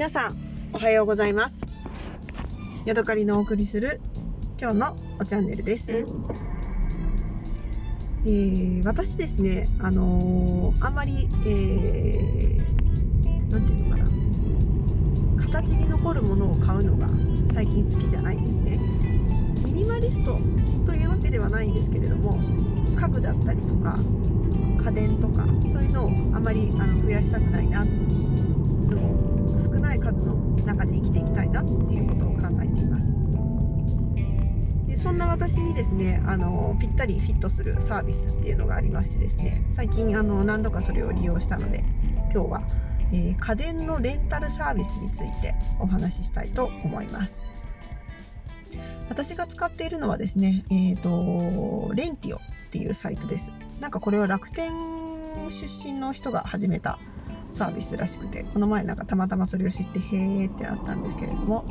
皆さんおはようございます。ヤドカリのお送りする今日のおチャンネルです、えー私ですねあのーあんまり、えーなんていうのかな。形に残るものを買うのが最近好きじゃないんですね。ミニマリストというわけではないんですけれども家具だったりとか家電とかそういうのをあまりあの増やしたくないないつも少ない数の中で生きていきたいなっていうことを考えています。でそんな私にですねあのぴったりフィットするサービスっていうのがありましてですね最近あの何度かそれを利用したので今日は、えー家電のレンタルサービスについてお話ししたいと思います。私が使っているのはですね、えー、とレンティオ。っていうサイトです。なんかこれは楽天出身の人が始めたサービスらしくてこの前なんかたまたまそれを知ってへーってなったんですけれども、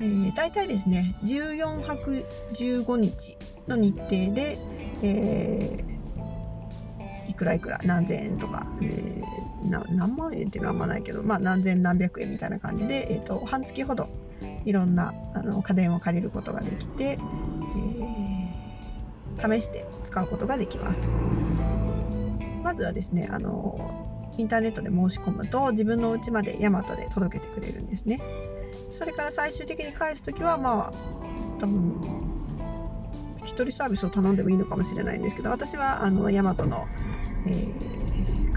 えー、大体ですね14泊15日の日程で、えーいくらいくら何千円とか、えー何万円っていうのはあんまないけど、まあ、何千何百円みたいな感じで、えー、と半月ほどいろんなあの家電を借りることができて、えー試して使うことができます。まずはですねあのインターネットで申し込むと自分の家までヤマトで届けてくれるんですね。それから最終的に返す時はまあ多分一人サービスを頼んでもいいのかもしれないんですけど私はあのヤマトの、えー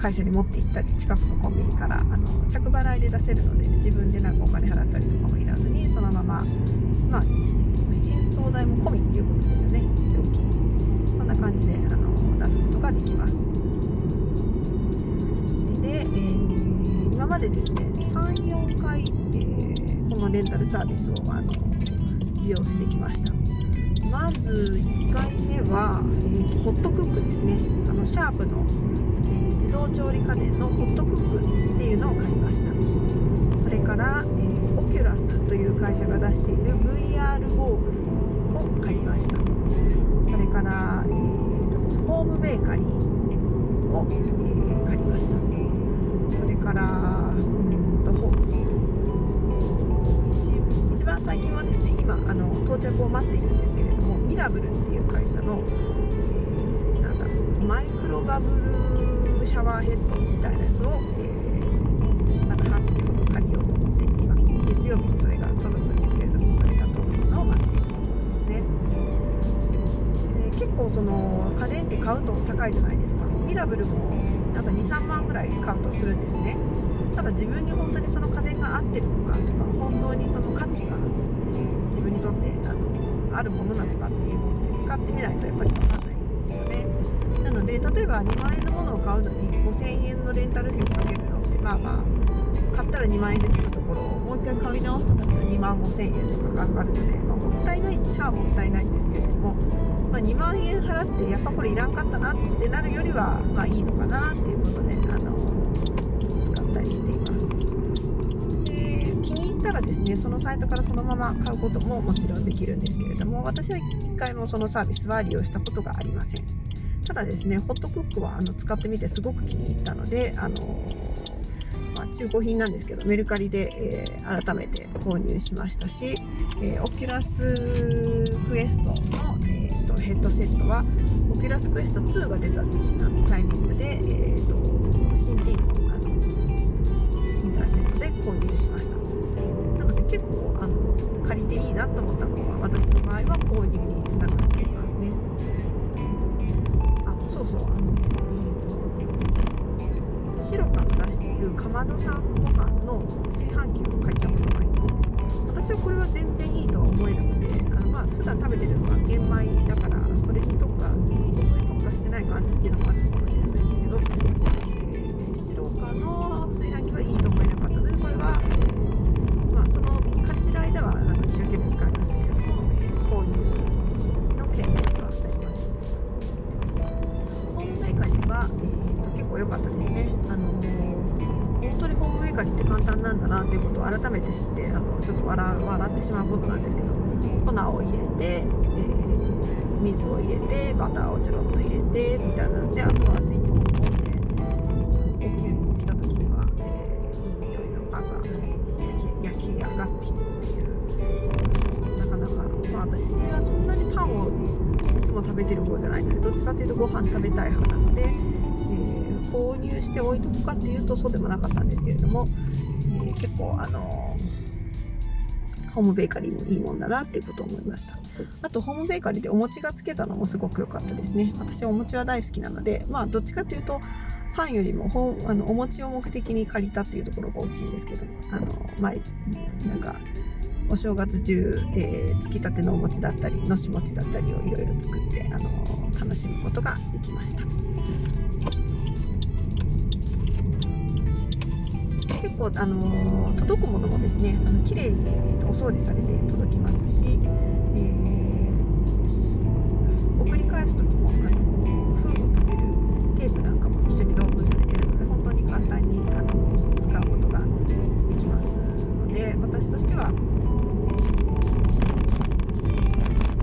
会社に持って行ったり近くのコンビニからあの着払いで出せるので自分でなんかお金払ったりとかもいらずにそのまままあ変装代も込みっていうことですよね。料金感じであの出すことができます。で、えー今までですね34回、えーこのレンタルサービスをあの利用してきました。まず1回目は、えーホットクックですね。あのシャープの、えー自動調理家電のホットクックっていうのを借りました。それから、えーオキュラスという会社が出している VR ゴーグルを借りました。それから、えーとホームベーカリーを、えー借りました。それからうんと一一番最近はですね今あの到着を待っているんですけれどもミラブルっていう会社の、えーなんだマイクロバブルシャワーヘッドみたいなやつを、えーまた半月ほど借りようと思って今月曜日にそれその家電って買うと高いじゃないですか。ミラブルもなんか23万ぐらい買うとするんですね。ただ自分に本当にその家電が合ってるのかとか本当にその価値が自分にとってあのあるものなのかっていうのって使ってみないとやっぱり分かんないんですよね。なので例えば2万円のものを買うのに5000円のレンタル費をかけるのってまあまあ買ったら2万円で済むところをもう一回買い直すとだったら2万5000円とかかかるので、まあ、もったいないっちゃもったいないんですけれども、まあ、2万円払ってやっぱこれいらんかったなってなるよりはまあいいのかなっていうことであの使ったりしています。で気に入ったらですねそのサイトからそのまま買うことももちろんできるんですけれども私は1回もそのサービスは利用したことがありません。ただですねホットクックはあの使ってみてすごく気に入ったのであの、中古品なんですけどメルカリで、えー改めて購入しましたし、えー Oculus Quest の、えーとヘッドセットは Oculus Quest 2が出たあのタイミングで、えーと新品をあのインターネットで購入しました。なので結構あの借りていいなと思ったものは私の場合は購入につながってえーとシロカが出しているかまどさんご飯の炊飯器を借りたことがありますね私はこれは全然いいとは思えなくてあのまあ普段食べてるのが玄米だからそれに特化そんなに特化してない感じっていうのもあるかもしれないんですけど、えー、シロカの炊飯器はいいと思えなかったのでこれは、えーまあ、その借りてる間はあの一生懸命使いましたけれども、えー購入の権利とかなりませんでしたホームベーカリーは、えー、と結構良かったです。りって簡単なんだなっていうことを改めて知ってあのちょっと笑笑ってしまうことなんですけど粉を入れて、えー、水を入れてバターをちょろっと入れてみたいなのであとはスイッチもンポって起きる起きた時には、えー、いい匂いのパンが焼き焼き上がっているっていうなかなか、まあ、私はそんなにパンをいつも食べてる方じゃないのでどっちかっていうとご飯食べたい派なので。購入して置いとくかっていうとそうでもなかったんですけれども、えー、結構あのホームベーカリーもいいもんだなっていうことを思いました。あとホームベーカリーでお餅がつけたのもすごく良かったですね。私はお餅は大好きなのでまあどっちかっていうとパンよりもほあのお餅を目的に借りたっていうところが大きいんですけどあの前なんかお正月中、えー、つきたてのお餅だったりのし餅だったりをいろいろ作って、あの楽しむことができました。結構、あの届くものもですねあの綺麗に、えーと、お掃除されて届きますし、えー、送り返す時も、あの封を閉じるテープなんかも一緒に同封されているので本当に簡単に、あの使うことができますので私としてはえ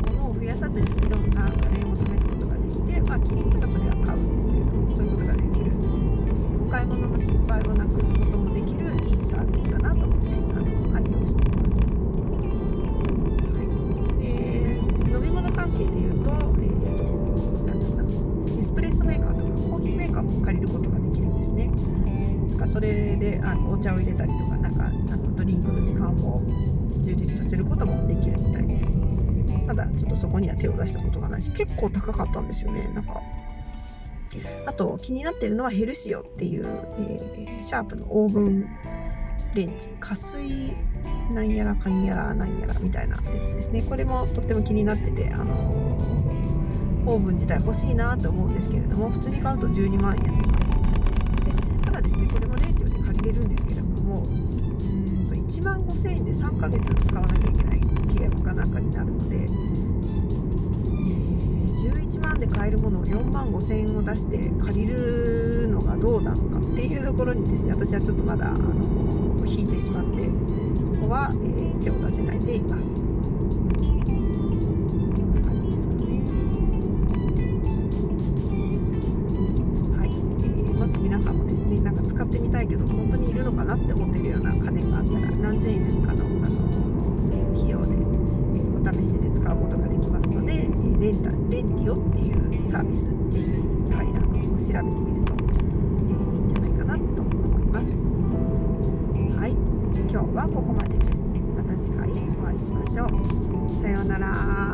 ー、物を増やさずにいろんな家電を試すことができて、まあ、気に入ったらそれは買うんですけれどもそういうことができる、買い物の失敗をなくす入れたりとかなんかあのドリンクの時間を充実させることもできるみたいです。ただちょっとそこには手を出したことがないし結構高かったんですよね。なんかあと気になってるのはヘルシオっていう、えー、シャープのオーブンレンジ。加水なんやらかんやらなんやらみたいなやつですね。これもとっても気になっててあのー、オーブン自体欲しいなと思うんですけれども普通に買うと12万円とかしますでただですねこれも0.4で借りれるんですけれどもうんと1万5000円で3ヶ月使わなきゃいけない契約かなんかになるので、えー、11万で買えるものを4万5千円を出して借りるのがどうなのかっていうところにですね私はちょっとまだあの引いてしまってそこは、えー、手を出せないでいます。皆さんもですねなんか使ってみたいけど本当にいるのかなって思ってるような家電があったら何千円かのあの費用で、えお試しで使うことができますので、えレンタレンティオっていうサービスぜひ一回あの調べてみると、えー、いいんじゃないかなと思います。はい。今日はここまでです。また次回お会いしましょう。さようなら。